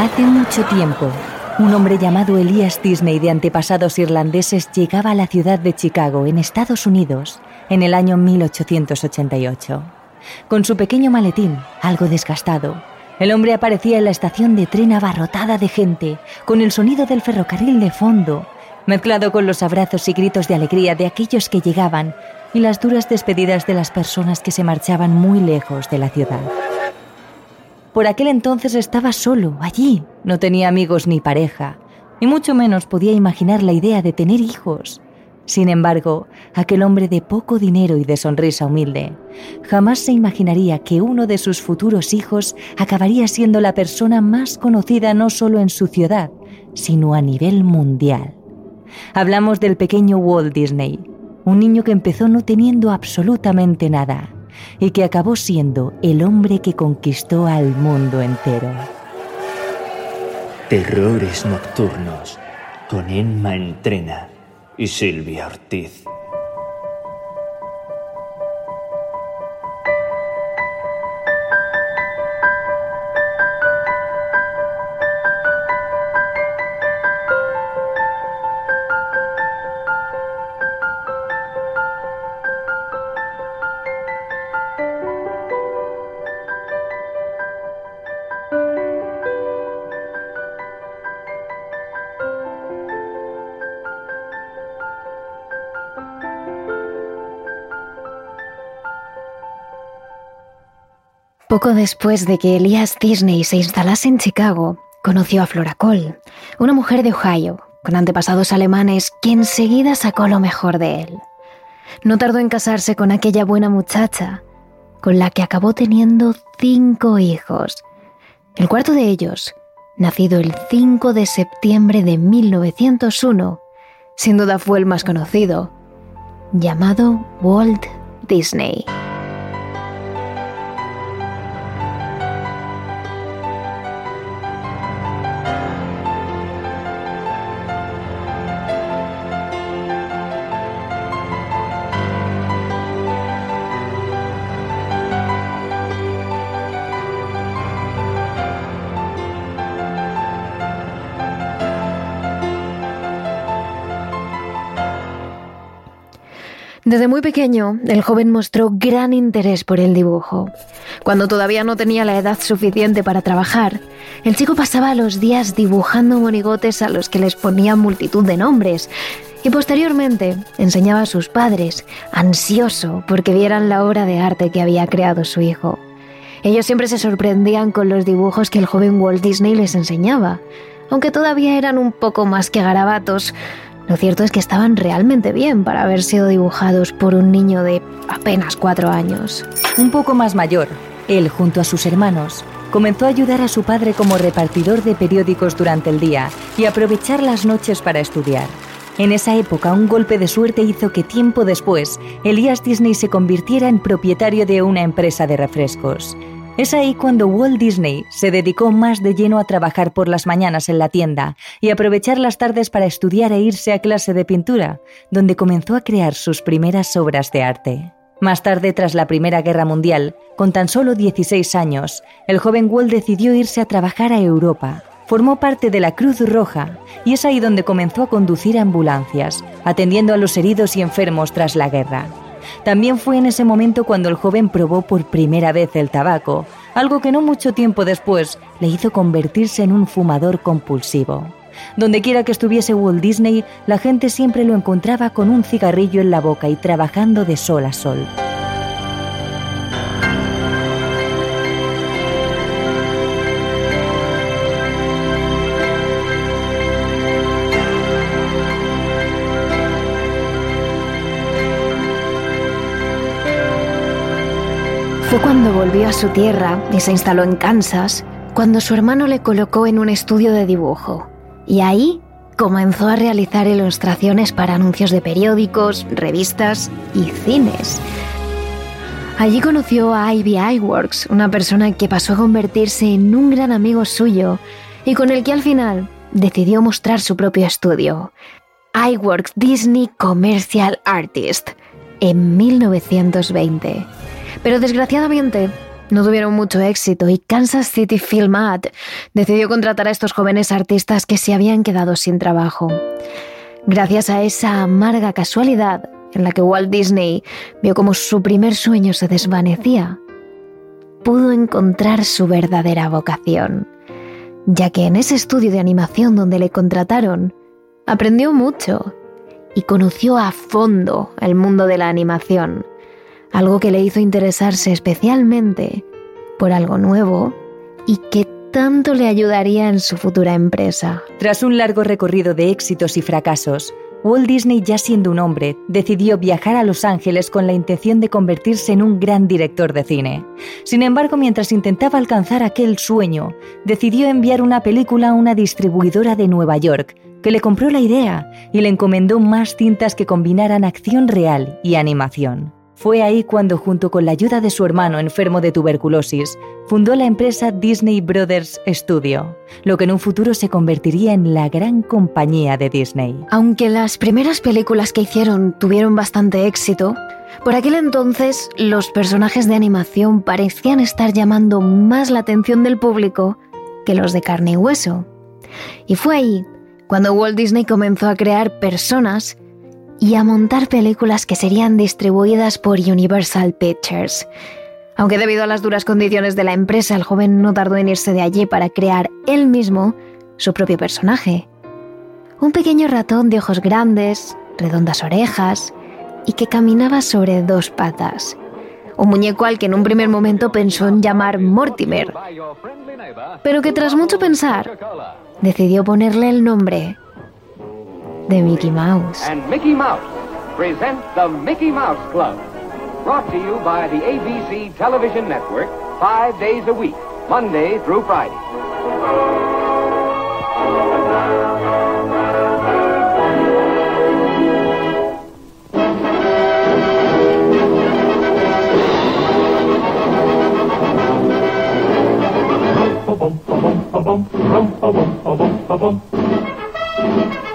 Hace mucho tiempo, un hombre llamado Elias Disney de antepasados irlandeses llegaba a la ciudad de Chicago, en Estados Unidos, en el año 1888. Con su pequeño maletín, algo desgastado, el hombre aparecía en la estación de tren abarrotada de gente, con el sonido del ferrocarril de fondo, mezclado con los abrazos y gritos de alegría de aquellos que llegaban y las duras despedidas de las personas que se marchaban muy lejos de la ciudad. Por aquel entonces estaba solo, allí. No tenía amigos ni pareja, y mucho menos podía imaginar la idea de tener hijos. Sin embargo, aquel hombre de poco dinero y de sonrisa humilde jamás se imaginaría que uno de sus futuros hijos acabaría siendo la persona más conocida no solo en su ciudad, sino a nivel mundial. Hablamos del pequeño Walt Disney, un niño que empezó no teniendo absolutamente nada y que acabó siendo el hombre que conquistó al mundo entero. Terrores nocturnos con Emma Entrena y Silvia Ortiz. Poco después de que Elias Disney se instalase en Chicago, conoció a Flora Cole, una mujer de Ohio, con antepasados alemanes, que enseguida sacó lo mejor de él. No tardó en casarse con aquella buena muchacha, con la que acabó teniendo cinco hijos. El cuarto de ellos, nacido el 5 de septiembre de 1901, sin duda fue el más conocido, llamado Walt Disney. Desde muy pequeño, el joven mostró gran interés por el dibujo. Cuando todavía no tenía la edad suficiente para trabajar, el chico pasaba los días dibujando monigotes a los que les ponía multitud de nombres y posteriormente enseñaba a sus padres, ansioso porque vieran la obra de arte que había creado su hijo. Ellos siempre se sorprendían con los dibujos que el joven Walt Disney les enseñaba, aunque todavía eran un poco más que garabatos, lo cierto es que estaban realmente bien para haber sido dibujados por un niño de apenas cuatro años. Un poco más mayor, él, junto a sus hermanos, comenzó a ayudar a su padre como repartidor de periódicos durante el día y aprovechar las noches para estudiar. En esa época, un golpe de suerte hizo que tiempo después, Elias Disney se convirtiera en propietario de una empresa de refrescos. Es ahí cuando Walt Disney se dedicó más de lleno a trabajar por las mañanas en la tienda y aprovechar las tardes para estudiar e irse a clase de pintura, donde comenzó a crear sus primeras obras de arte. Más tarde, tras la Primera Guerra Mundial, con tan solo 16 años, el joven Walt decidió irse a trabajar a Europa. Formó parte de la Cruz Roja y es ahí donde comenzó a conducir ambulancias, atendiendo a los heridos y enfermos tras la guerra. También fue en ese momento cuando el joven probó por primera vez el tabaco, algo que no mucho tiempo después le hizo convertirse en un fumador compulsivo. Donde quiera que estuviese Walt Disney, la gente siempre lo encontraba con un cigarrillo en la boca y trabajando de sol a sol. Cuando volvió a su tierra y se instaló en Kansas, cuando su hermano le colocó en un estudio de dibujo. Y ahí comenzó a realizar ilustraciones para anuncios de periódicos, revistas y cines. Allí conoció a Ivy Eyeworks, una persona que pasó a convertirse en un gran amigo suyo y con el que al final decidió mostrar su propio estudio, Eyeworks Disney Commercial Artist, en 1920. Pero desgraciadamente, no tuvieron mucho éxito y Kansas City Film Art decidió contratar a estos jóvenes artistas que se habían quedado sin trabajo. Gracias a esa amarga casualidad en la que Walt Disney vio como su primer sueño se desvanecía, pudo encontrar su verdadera vocación, ya que en ese estudio de animación donde le contrataron, aprendió mucho y conoció a fondo el mundo de la animación, algo que le hizo interesarse especialmente por algo nuevo y que tanto le ayudaría en su futura empresa. Tras un largo recorrido de éxitos y fracasos, Walt Disney, ya siendo un hombre, decidió viajar a Los Ángeles con la intención de convertirse en un gran director de cine. Sin embargo, mientras intentaba alcanzar aquel sueño, decidió enviar una película a una distribuidora de Nueva York, que le compró la idea y le encomendó más cintas que combinaran acción real y animación. Fue ahí cuando, junto con la ayuda de su hermano enfermo de tuberculosis, fundó la empresa Disney Brothers Studio, lo que en un futuro se convertiría en la gran compañía de Disney. Aunque las primeras películas que hicieron tuvieron bastante éxito, por aquel entonces los personajes de animación parecían estar llamando más la atención del público que los de carne y hueso. Y fue ahí cuando Walt Disney comenzó a crear personas y a montar películas que serían distribuidas por Universal Pictures. Aunque debido a las duras condiciones de la empresa, el joven no tardó en irse de allí para crear él mismo su propio personaje. Un pequeño ratón de ojos grandes, redondas orejas y que caminaba sobre dos patas. Un muñeco al que en un primer momento pensó en llamar Mortimer, pero que tras mucho pensar decidió ponerle el nombre de Mickey Mouse. And Mickey Mouse presents the Mickey Mouse Club. Brought to you by the ABC Television Network five days a week, Monday through Friday. Ese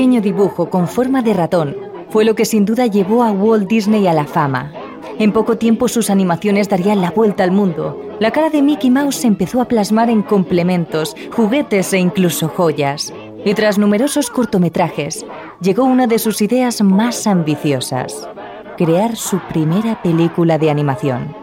pequeño dibujo con forma de ratón fue lo que sin duda llevó a Walt Disney a la fama. En poco tiempo sus animaciones darían la vuelta al mundo. La cara de Mickey Mouse se empezó a plasmar en complementos, juguetes e incluso joyas. Y tras numerosos cortometrajes, llegó una de sus ideas más ambiciosas, crear su primera película de animación.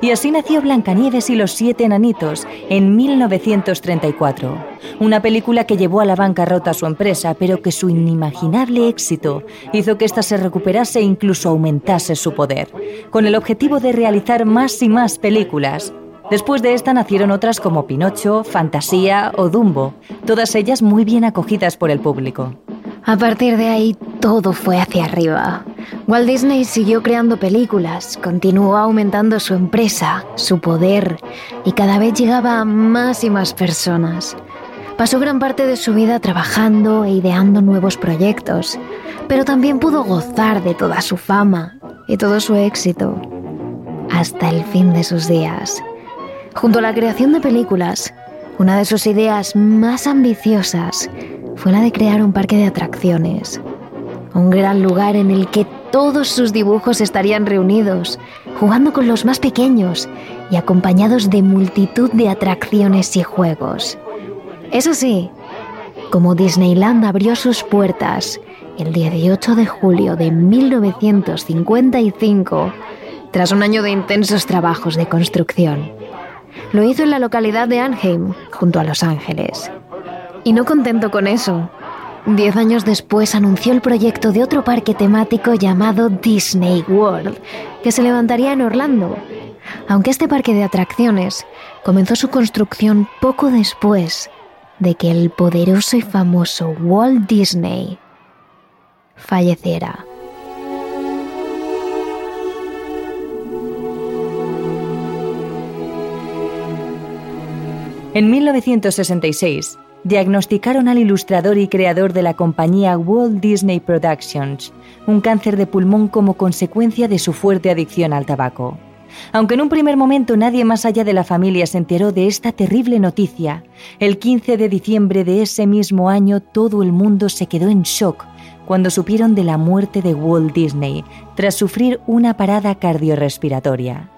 Y así nació Blancanieves y los siete enanitos en 1934, una película que llevó a la bancarrota a su empresa, pero que su inimaginable éxito hizo que ésta se recuperase e incluso aumentase su poder, con el objetivo de realizar más y más películas. Después de esta nacieron otras como Pinocho, Fantasía o Dumbo, todas ellas muy bien acogidas por el público. A partir de ahí todo fue hacia arriba. Walt Disney siguió creando películas, continuó aumentando su empresa, su poder y cada vez llegaba a más y más personas. Pasó gran parte de su vida trabajando e ideando nuevos proyectos, pero también pudo gozar de toda su fama y todo su éxito hasta el fin de sus días. Junto a la creación de películas, una de sus ideas más ambiciosas fue la de crear un parque de atracciones. Un gran lugar en el que todos sus dibujos estarían reunidos, jugando con los más pequeños y acompañados de multitud de atracciones y juegos. Eso sí, como Disneyland abrió sus puertas el 18 de julio de 1955, tras un año de intensos trabajos de construcción. Lo hizo en la localidad de Anaheim, junto a Los Ángeles. Y no contento con eso, diez años después anunció el proyecto de otro parque temático llamado Disney World, que se levantaría en Orlando. Aunque este parque de atracciones comenzó su construcción poco después de que el poderoso y famoso Walt Disney falleciera. En 1966, diagnosticaron al ilustrador y creador de la compañía Walt Disney Productions un cáncer de pulmón como consecuencia de su fuerte adicción al tabaco. Aunque en un primer momento nadie más allá de la familia se enteró de esta terrible noticia, el 15 de diciembre de ese mismo año todo el mundo se quedó en shock cuando supieron de la muerte de Walt Disney tras sufrir una parada cardiorrespiratoria.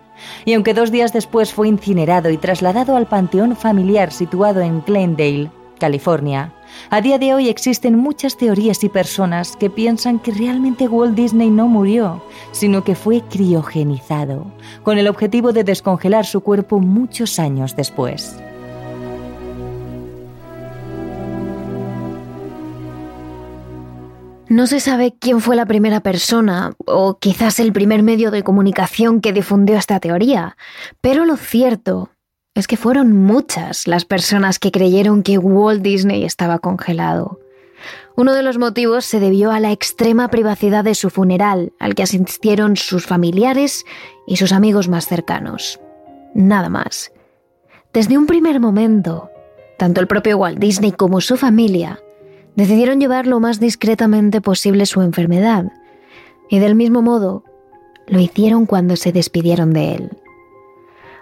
Y aunque dos días después fue incinerado y trasladado al panteón familiar situado en Glendale, California, a día de hoy existen muchas teorías y personas que piensan que realmente Walt Disney no murió, sino que fue criogenizado, con el objetivo de descongelar su cuerpo muchos años después. No se sabe quién fue la primera persona o quizás el primer medio de comunicación que difundió esta teoría, pero lo cierto es que fueron muchas las personas que creyeron que Walt Disney estaba congelado. Uno de los motivos se debió a la extrema privacidad de su funeral, al que asistieron sus familiares y sus amigos más cercanos. Nada más. Desde un primer momento, tanto el propio Walt Disney como su familia decidieron llevar lo más discretamente posible su enfermedad, y del mismo modo lo hicieron cuando se despidieron de él.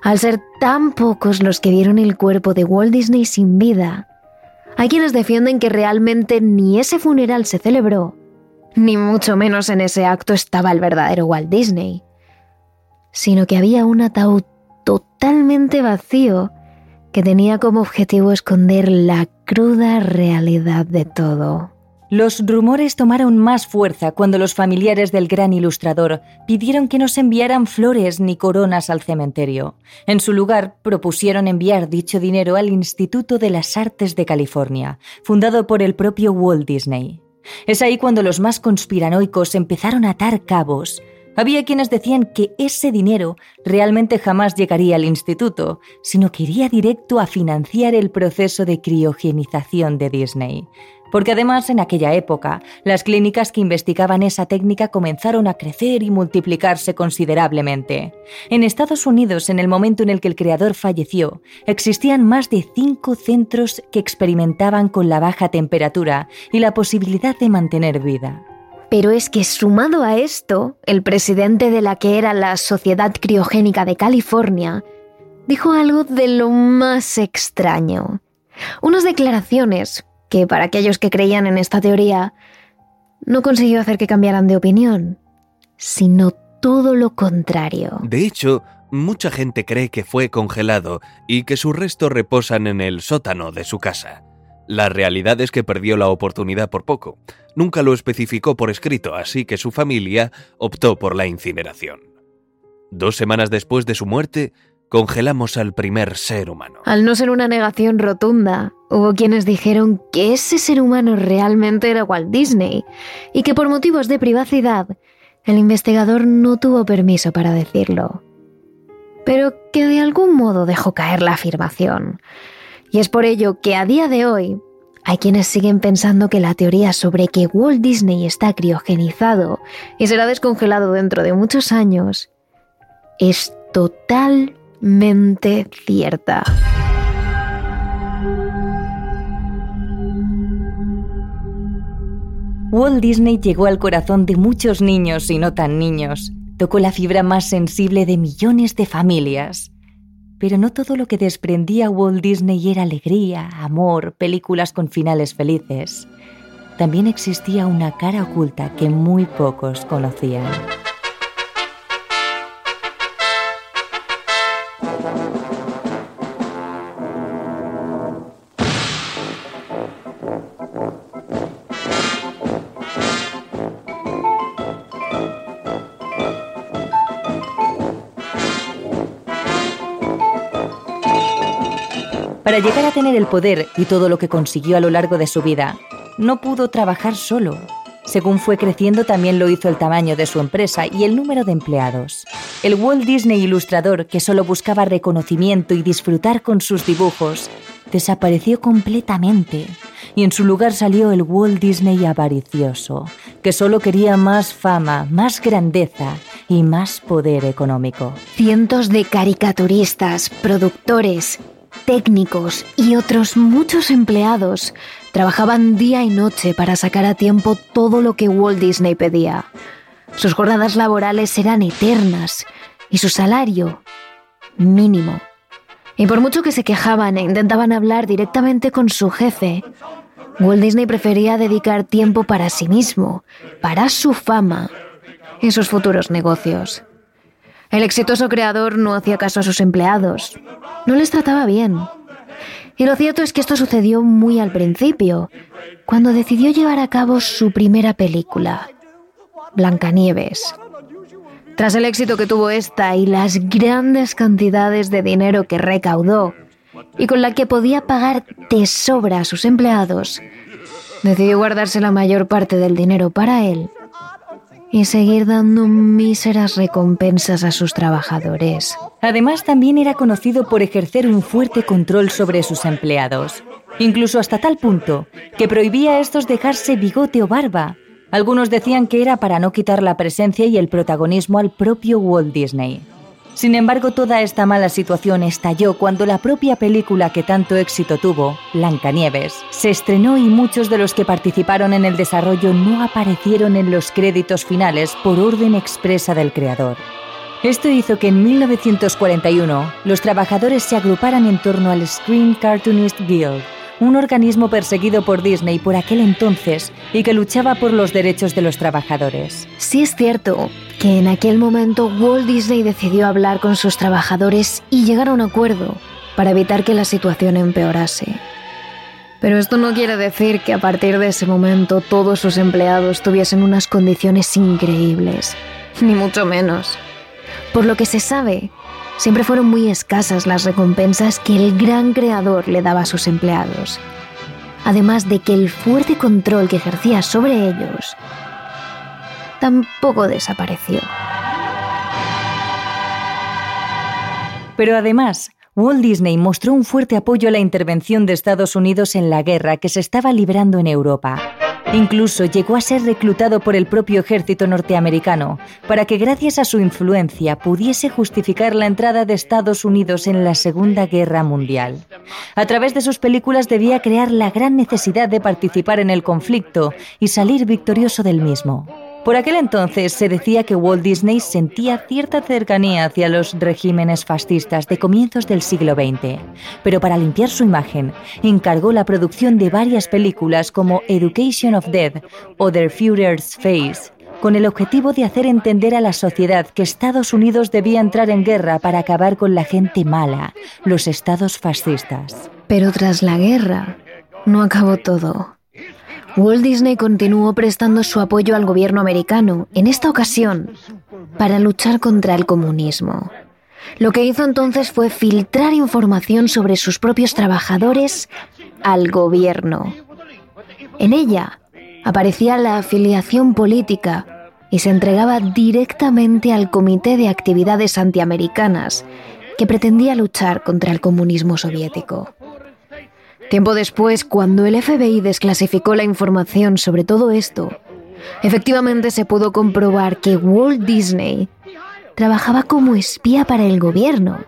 Al ser tan pocos los que vieron el cuerpo de Walt Disney sin vida, hay quienes defienden que realmente ni ese funeral se celebró, ni mucho menos en ese acto estaba el verdadero Walt Disney, sino que había un ataúd totalmente vacío que tenía como objetivo esconder la cruda realidad de todo. Los rumores tomaron más fuerza cuando los familiares del gran ilustrador pidieron que no se enviaran flores ni coronas al cementerio. En su lugar, propusieron enviar dicho dinero al Instituto de las Artes de California, fundado por el propio Walt Disney. Es ahí cuando los más conspiranoicos empezaron a atar cabos había quienes decían que ese dinero realmente jamás llegaría al instituto, sino que iría directo a financiar el proceso de criogenización de Disney. Porque además en aquella época las clínicas que investigaban esa técnica comenzaron a crecer y multiplicarse considerablemente. En Estados Unidos, en el momento en el que el creador falleció, existían más de cinco centros que experimentaban con la baja temperatura y la posibilidad de mantener vida. Pero es que sumado a esto, el presidente de la que era la Sociedad Criogénica de California dijo algo de lo más extraño. Unas declaraciones que para aquellos que creían en esta teoría no consiguió hacer que cambiaran de opinión, sino todo lo contrario. De hecho, mucha gente cree que fue congelado y que sus restos reposan en el sótano de su casa. La realidad es que perdió la oportunidad por poco. Nunca lo especificó por escrito, así que su familia optó por la incineración. Dos semanas después de su muerte, congelamos al primer ser humano. Al no ser una negación rotunda, hubo quienes dijeron que ese ser humano realmente era Walt Disney y que por motivos de privacidad, el investigador no tuvo permiso para decirlo. Pero que de algún modo dejó caer la afirmación. Y es por ello que a día de hoy hay quienes siguen pensando que la teoría sobre que Walt Disney está criogenizado y será descongelado dentro de muchos años es totalmente cierta. Walt Disney llegó al corazón de muchos niños y no tan niños. Tocó la fibra más sensible de millones de familias. Pero no todo lo que desprendía Walt Disney era alegría, amor, películas con finales felices. También existía una cara oculta que muy pocos conocían. Para llegar a tener el poder y todo lo que consiguió a lo largo de su vida, no pudo trabajar solo. Según fue creciendo también lo hizo el tamaño de su empresa y el número de empleados. El Walt Disney ilustrador, que solo buscaba reconocimiento y disfrutar con sus dibujos, desapareció completamente y en su lugar salió el Walt Disney avaricioso, que solo quería más fama, más grandeza y más poder económico. Cientos de caricaturistas, productores, técnicos y otros muchos empleados trabajaban día y noche para sacar a tiempo todo lo que Walt Disney pedía. Sus jornadas laborales eran eternas y su salario mínimo. Y por mucho que se quejaban e intentaban hablar directamente con su jefe, Walt Disney prefería dedicar tiempo para sí mismo, para su fama y sus futuros negocios. El exitoso creador no hacía caso a sus empleados, no les trataba bien. Y lo cierto es que esto sucedió muy al principio, cuando decidió llevar a cabo su primera película, Blancanieves. Tras el éxito que tuvo esta y las grandes cantidades de dinero que recaudó, y con la que podía pagar de sobra a sus empleados, decidió guardarse la mayor parte del dinero para él y seguir dando míseras recompensas a sus trabajadores. Además, también era conocido por ejercer un fuerte control sobre sus empleados, incluso hasta tal punto que prohibía a estos dejarse bigote o barba, algunos decían que era para no quitar la presencia y el protagonismo al propio Walt Disney. Sin embargo, toda esta mala situación estalló cuando la propia película que tanto éxito tuvo, Blancanieves, se estrenó y muchos de los que participaron en el desarrollo no aparecieron en los créditos finales por orden expresa del creador. Esto hizo que en 1941 los trabajadores se agruparan en torno al Screen Cartoonist Guild, un organismo perseguido por Disney por aquel entonces y que luchaba por los derechos de los trabajadores. Sí es cierto que en aquel momento Walt Disney decidió hablar con sus trabajadores y llegar a un acuerdo para evitar que la situación empeorase. Pero esto no quiere decir que a partir de ese momento todos sus empleados tuviesen unas condiciones increíbles, ni mucho menos. Por lo que se sabe, Siempre fueron muy escasas las recompensas que el gran creador le daba a sus empleados. Además de que el fuerte control que ejercía sobre ellos tampoco desapareció. Pero además, Walt Disney mostró un fuerte apoyo a la intervención de Estados Unidos en la guerra que se estaba librando en Europa. Incluso llegó a ser reclutado por el propio ejército norteamericano para que gracias a su influencia pudiese justificar la entrada de Estados Unidos en la Segunda Guerra Mundial. A través de sus películas debía crear la gran necesidad de participar en el conflicto y salir victorioso del mismo. Por aquel entonces se decía que Walt Disney sentía cierta cercanía hacia los regímenes fascistas de comienzos del siglo XX, pero para limpiar su imagen encargó la producción de varias películas como Education of Death o The Führer's Face, con el objetivo de hacer entender a la sociedad que Estados Unidos debía entrar en guerra para acabar con la gente mala, los estados fascistas. Pero tras la guerra, no acabó todo. Walt Disney continuó prestando su apoyo al gobierno americano, en esta ocasión, para luchar contra el comunismo. Lo que hizo entonces fue filtrar información sobre sus propios trabajadores al gobierno. En ella aparecía la afiliación política y se entregaba directamente al Comité de Actividades Antiamericanas, que pretendía luchar contra el comunismo soviético. Tiempo después, cuando el FBI desclasificó la información sobre todo esto, efectivamente se pudo comprobar que Walt Disney trabajaba como espía para el gobierno,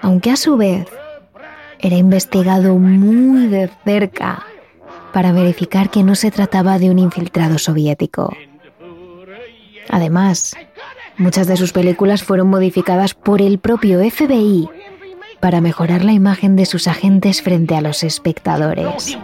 aunque a su vez era investigado muy de cerca para verificar que no se trataba de un infiltrado soviético. Además, muchas de sus películas fueron modificadas por el propio FBI para mejorar la imagen de sus agentes frente a los espectadores.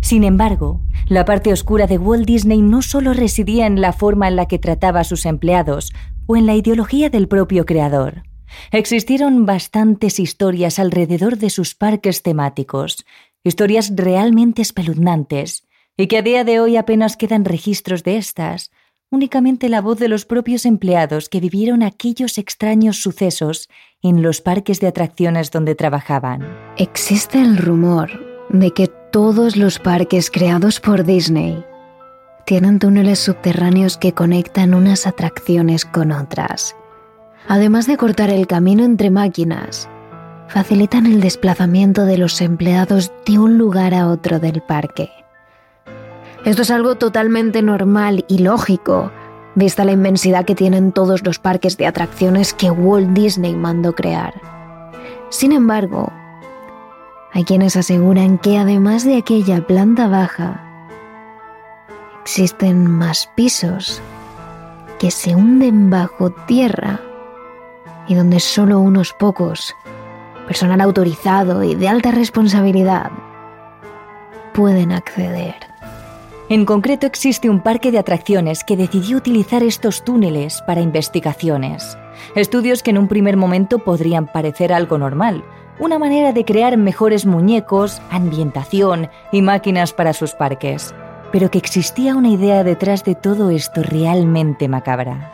Sin embargo, la parte oscura de Walt Disney no solo residía en la forma en la que trataba a sus empleados o en la ideología del propio creador. Existieron bastantes historias alrededor de sus parques temáticos, historias realmente espeluznantes, y que a día de hoy apenas quedan registros de estas, únicamente la voz de los propios empleados que vivieron aquellos extraños sucesos en los parques de atracciones donde trabajaban. Existe el rumor de que todos los parques creados por Disney tienen túneles subterráneos que conectan unas atracciones con otras. Además de cortar el camino entre máquinas, facilitan el desplazamiento de los empleados de un lugar a otro del parque. Esto es algo totalmente normal y lógico, vista la inmensidad que tienen todos los parques de atracciones que Walt Disney mandó crear. Sin embargo, Hay quienes aseguran que además de aquella planta baja, existen más pisos que se hunden bajo tierra y donde solo unos pocos, personal autorizado y de alta responsabilidad, pueden acceder. En concreto existe un parque de atracciones que decidió utilizar estos túneles para investigaciones. Estudios que en un primer momento podrían parecer algo normal, una manera de crear mejores muñecos, ambientación y máquinas para sus parques, pero que existía una idea detrás de todo esto realmente macabra.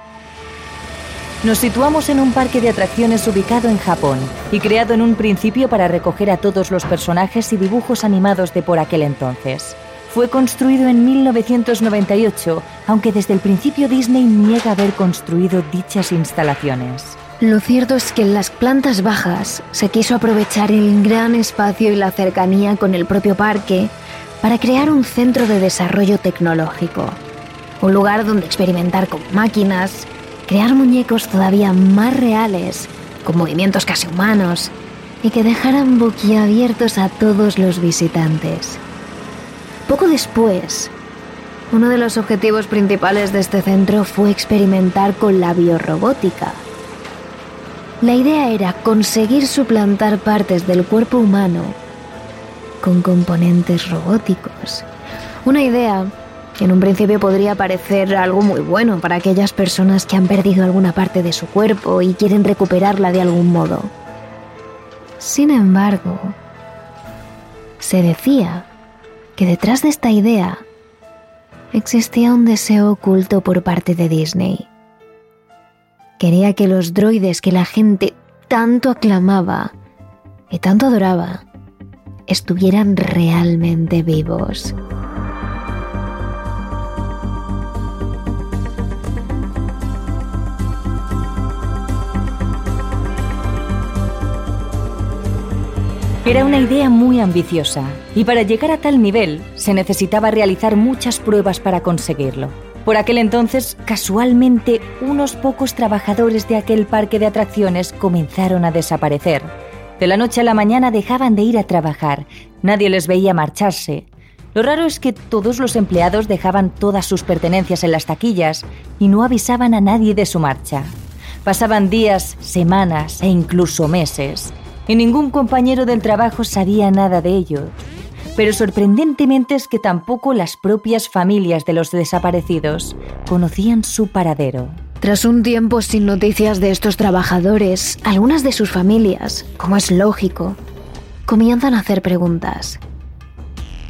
Nos situamos en un parque de atracciones ubicado en Japón y creado en un principio para recoger a todos los personajes y dibujos animados de por aquel entonces. Fue construido en 1998, aunque desde el principio Disney niega haber construido dichas instalaciones. Lo cierto es que en las plantas bajas se quiso aprovechar el gran espacio y la cercanía con el propio parque para crear un centro de desarrollo tecnológico, un lugar donde experimentar con máquinas, crear muñecos todavía más reales, con movimientos casi humanos, y que dejaran boquiabiertos a todos los visitantes. Poco después, uno de los objetivos principales de este centro fue experimentar con la biorrobótica. La idea era conseguir suplantar partes del cuerpo humano con componentes robóticos. Una idea que en un principio podría parecer algo muy bueno para aquellas personas que han perdido alguna parte de su cuerpo y quieren recuperarla de algún modo. Sin embargo, se decía que detrás de esta idea existía un deseo oculto por parte de Disney. Quería que los droides que la gente tanto aclamaba y tanto adoraba estuvieran realmente vivos. Era una idea muy ambiciosa y para llegar a tal nivel se necesitaba realizar muchas pruebas para conseguirlo. Por aquel entonces, casualmente, unos pocos trabajadores de aquel parque de atracciones comenzaron a desaparecer. De la noche a la mañana dejaban de ir a trabajar, nadie les veía marcharse. Lo raro es que todos los empleados dejaban todas sus pertenencias en las taquillas y no avisaban a nadie de su marcha. Pasaban días, semanas e incluso meses y ningún compañero del trabajo sabía nada de ello. Pero sorprendentemente es que tampoco las propias familias de los desaparecidos conocían su paradero. Tras un tiempo sin noticias de estos trabajadores, algunas de sus familias, como es lógico, comienzan a hacer preguntas.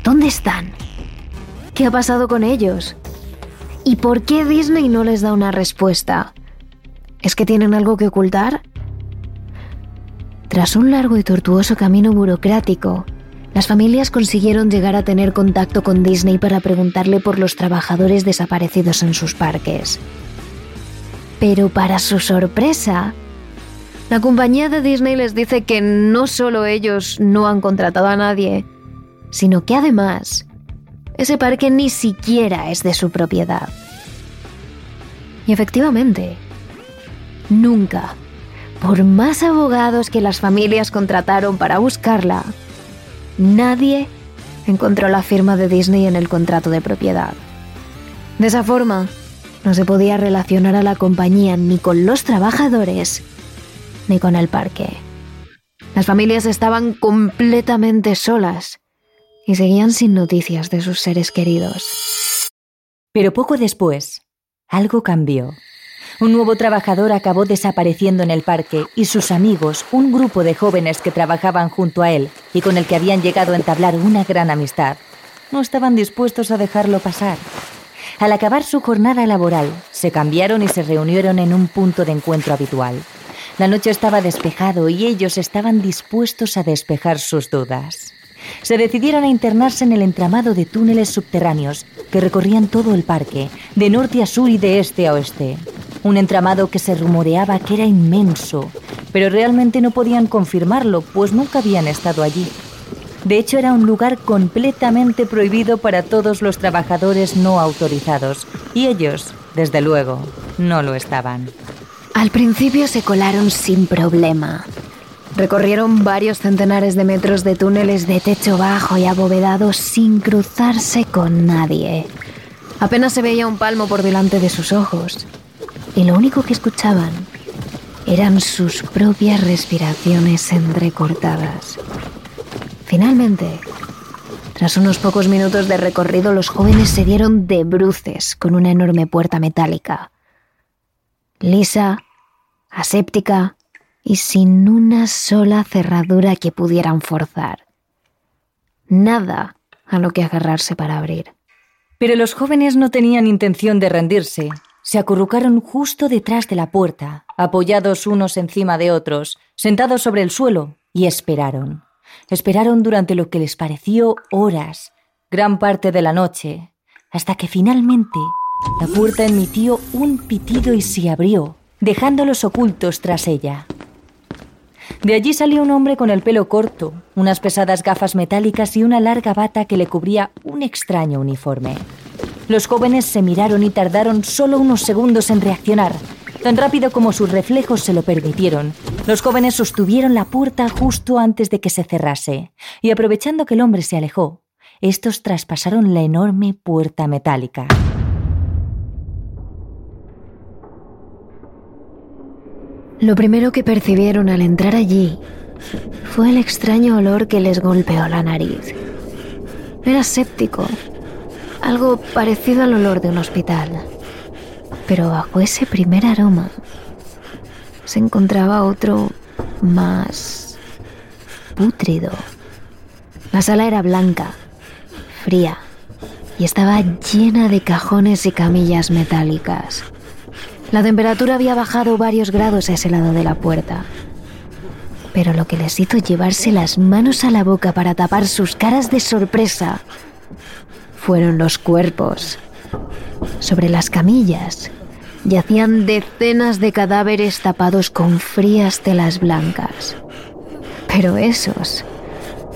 ¿Dónde están? ¿Qué ha pasado con ellos? ¿Y por qué Disney no les da una respuesta? ¿Es que tienen algo que ocultar? Tras un largo y tortuoso camino burocrático, las familias consiguieron llegar a tener contacto con Disney para preguntarle por los trabajadores desaparecidos en sus parques. Pero para su sorpresa, la compañía de Disney les dice que no solo ellos no han contratado a nadie, sino que además ese parque ni siquiera es de su propiedad. Y efectivamente, nunca por más abogados que las familias contrataron para buscarla, nadie encontró la firma de Disney en el contrato de propiedad. De esa forma, no se podía relacionar a la compañía ni con los trabajadores ni con el parque. Las familias estaban completamente solas y seguían sin noticias de sus seres queridos. Pero poco después, algo cambió. Un nuevo trabajador acabó desapareciendo en el parque y sus amigos, un grupo de jóvenes que trabajaban junto a él y con el que habían llegado a entablar una gran amistad, no estaban dispuestos a dejarlo pasar. Al acabar su jornada laboral, se cambiaron y se reunieron en un punto de encuentro habitual. La noche estaba despejado y ellos estaban dispuestos a despejar sus dudas. Se decidieron a internarse en el entramado de túneles subterráneos que recorrían todo el parque, de norte a sur y de este a oeste. Un entramado que se rumoreaba que era inmenso, pero realmente no podían confirmarlo, pues nunca habían estado allí. De hecho, era un lugar completamente prohibido para todos los trabajadores no autorizados, y ellos, desde luego, no lo estaban. Al principio se colaron sin problema. Recorrieron varios centenares de metros de túneles de techo bajo y abovedado sin cruzarse con nadie. Apenas se veía un palmo por delante de sus ojos. Y lo único que escuchaban eran sus propias respiraciones entrecortadas. Finalmente, tras unos pocos minutos de recorrido, los jóvenes se dieron de bruces con una enorme puerta metálica. Lisa, aséptica y sin una sola cerradura que pudieran forzar. Nada a lo que agarrarse para abrir. Pero los jóvenes no tenían intención de rendirse. Se acurrucaron justo detrás de la puerta, apoyados unos encima de otros, sentados sobre el suelo, y esperaron. Esperaron durante lo que les pareció horas, gran parte de la noche, hasta que finalmente la puerta emitió un pitido y se abrió, dejándolos ocultos tras ella. De allí salió un hombre con el pelo corto, unas pesadas gafas metálicas y una larga bata que le cubría un extraño uniforme. Los jóvenes se miraron y tardaron solo unos segundos en reaccionar. Tan rápido como sus reflejos se lo permitieron, los jóvenes sostuvieron la puerta justo antes de que se cerrase, y aprovechando que el hombre se alejó, estos traspasaron la enorme puerta metálica. Lo primero que percibieron al entrar allí fue el extraño olor que les golpeó la nariz. Era séptico, algo parecido al olor de un hospital. Pero bajo ese primer aroma se encontraba otro más pútrido. La sala era blanca, fría, y estaba llena de cajones y camillas metálicas. La temperatura había bajado varios grados a ese lado de la puerta. Pero lo que les hizo llevarse las manos a la boca para tapar sus caras de sorpresa fueron los cuerpos. Sobre las camillas yacían decenas de cadáveres tapados con frías telas blancas. Pero esos,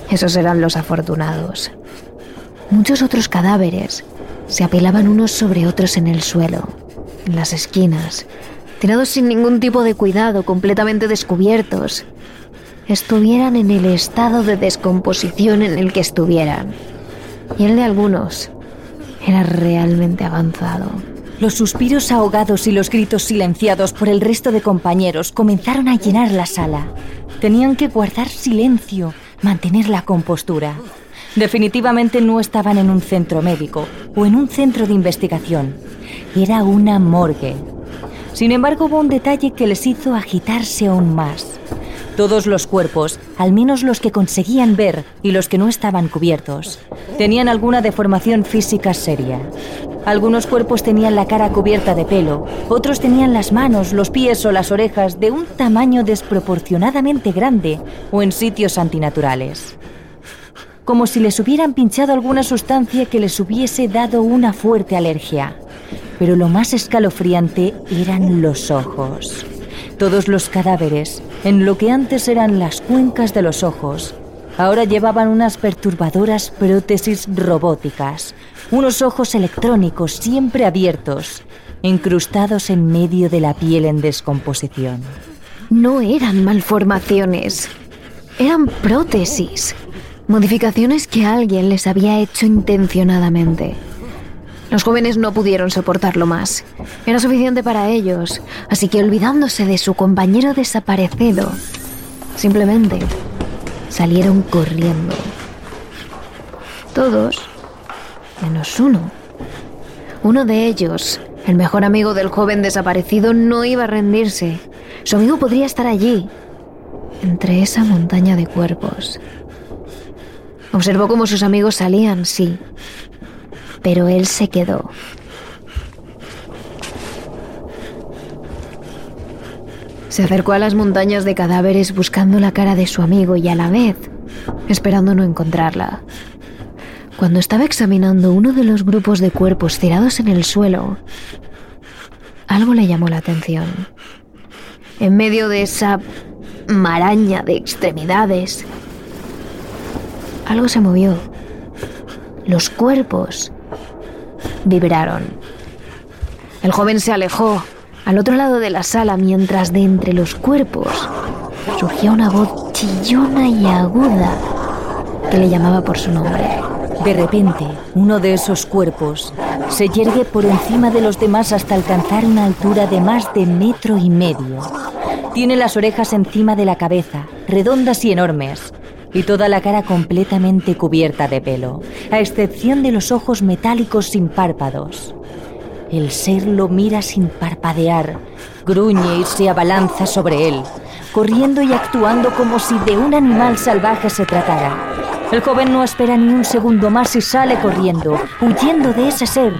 esos eran los afortunados. Muchos otros cadáveres se apilaban unos sobre otros en el suelo en las esquinas, tirados sin ningún tipo de cuidado, completamente descubiertos, estuvieran en el estado de descomposición en el que estuvieran. Y el de algunos era realmente avanzado. Los suspiros ahogados y los gritos silenciados por el resto de compañeros comenzaron a llenar la sala. Tenían que guardar silencio, mantener la compostura. Definitivamente no estaban en un centro médico o en un centro de investigación. Era una morgue. Sin embargo, hubo un detalle que les hizo agitarse aún más. Todos los cuerpos, al menos los que conseguían ver y los que no estaban cubiertos, tenían alguna deformación física seria. Algunos cuerpos tenían la cara cubierta de pelo, otros tenían las manos, los pies o las orejas de un tamaño desproporcionadamente grande o en sitios antinaturales. Como si les hubieran pinchado alguna sustancia que les hubiese dado una fuerte alergia pero lo más escalofriante eran los ojos. Todos los cadáveres, en lo que antes eran las cuencas de los ojos, ahora llevaban unas perturbadoras prótesis robóticas, unos ojos electrónicos siempre abiertos, incrustados en medio de la piel en descomposición. No eran malformaciones, eran prótesis, modificaciones que alguien les había hecho intencionadamente. Los jóvenes no pudieron soportarlo más. Era suficiente para ellos, así que olvidándose de su compañero desaparecido, simplemente salieron corriendo. Todos, menos uno. Uno de ellos, el mejor amigo del joven desaparecido, no iba a rendirse. Su amigo podría estar allí, entre esa montaña de cuerpos. Observó cómo sus amigos salían, sí, pero él se quedó. Se acercó a las montañas de cadáveres buscando la cara de su amigo y a la vez esperando no encontrarla. Cuando estaba examinando uno de los grupos de cuerpos tirados en el suelo, algo le llamó la atención. En medio de esa maraña de extremidades, algo se movió. Los cuerpos vibraron. El joven se alejó al otro lado de la sala mientras de entre los cuerpos surgía una voz chillona y aguda que le llamaba por su nombre. De repente, uno de esos cuerpos se yergue por encima de los demás hasta alcanzar una altura de más de metro y medio. Tiene las orejas encima de la cabeza, redondas y enormes, y toda la cara completamente cubierta de pelo, a excepción de los ojos metálicos sin párpados. El ser lo mira sin parpadear, gruñe y se abalanza sobre él, corriendo y actuando como si de un animal salvaje se tratara. El joven no espera ni un segundo más y sale corriendo, huyendo de ese ser,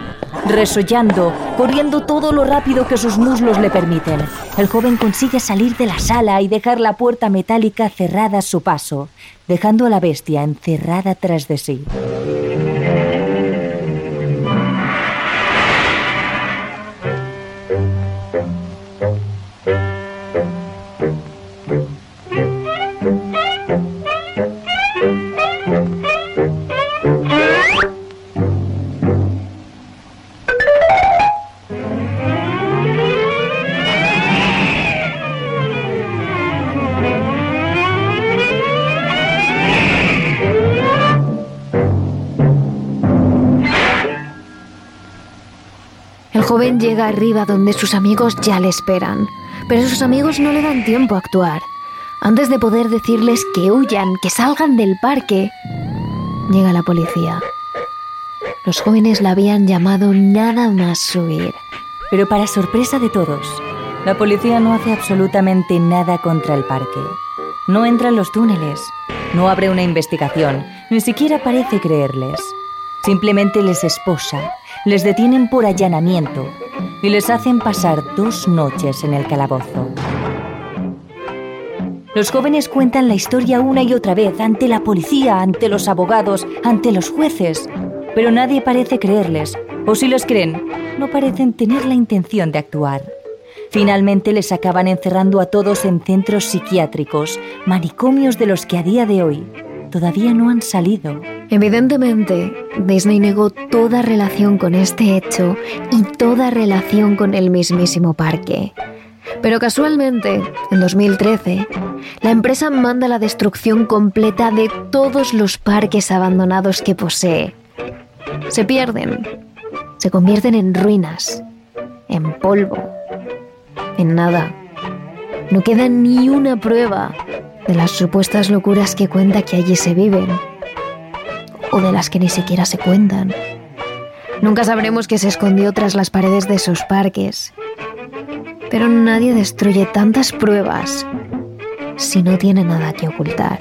resollando, corriendo todo lo rápido que sus muslos le permiten. El joven consigue salir de la sala y dejar la puerta metálica cerrada a su paso, dejando a la bestia encerrada tras de sí. El joven llega arriba donde sus amigos ya le esperan, pero sus amigos no le dan tiempo a actuar. Antes de poder decirles que huyan, que salgan del parque, llega la policía. Los jóvenes la habían llamado nada más subir. Pero para sorpresa de todos, la policía no hace absolutamente nada contra el parque. No entra en los túneles, no abre una investigación, ni siquiera parece creerles. Simplemente les esposa, les detienen por allanamiento y les hacen pasar dos noches en el calabozo. Los jóvenes cuentan la historia una y otra vez ante la policía, ante los abogados, ante los jueces, pero nadie parece creerles, o si los creen, no parecen tener la intención de actuar. Finalmente les acaban encerrando a todos en centros psiquiátricos, manicomios de los que a día de hoy todavía no han salido. Evidentemente, Disney negó toda relación con este hecho y toda relación con el mismísimo parque. Pero casualmente, en 2013, la empresa manda la destrucción completa de todos los parques abandonados que posee. Se pierden, se convierten en ruinas, en polvo, en nada. No queda ni una prueba de las supuestas locuras que cuenta que allí se viven, o de las que ni siquiera se cuentan. Nunca sabremos qué se escondió tras las paredes de esos parques, pero nadie destruye tantas pruebas si no tiene nada que ocultar.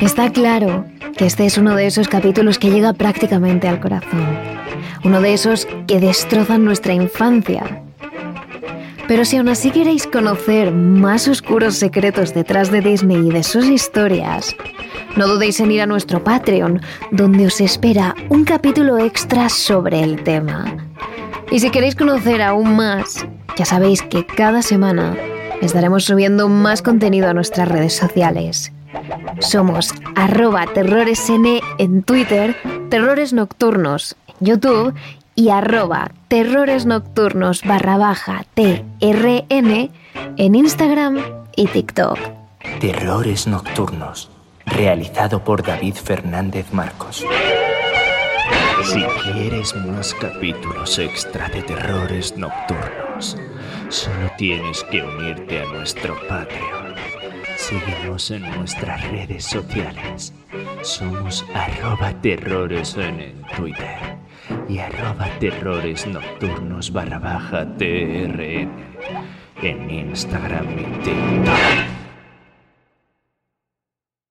Está claro que este es uno de esos capítulos que llega prácticamente al corazón. Uno de esos que destrozan nuestra infancia. Pero si aún así queréis conocer más oscuros secretos detrás de Disney y de sus historias, no dudéis en ir a nuestro Patreon, donde os espera un capítulo extra sobre el tema. Y si queréis conocer aún más, ya sabéis que cada semana estaremos subiendo más contenido a nuestras redes sociales. Somos arroba terroresn en Twitter, terrores nocturnos en YouTube y arroba barra baja TRN en Instagram y TikTok. Terrores Nocturnos, realizado por David Fernández Marcos. Si quieres más capítulos extra de Terrores Nocturnos, solo tienes que unirte a nuestro Patreon. Síguenos en nuestras redes sociales. Somos arroba terrores en Twitter y arroba terrores nocturnos barra baja en Instagram y.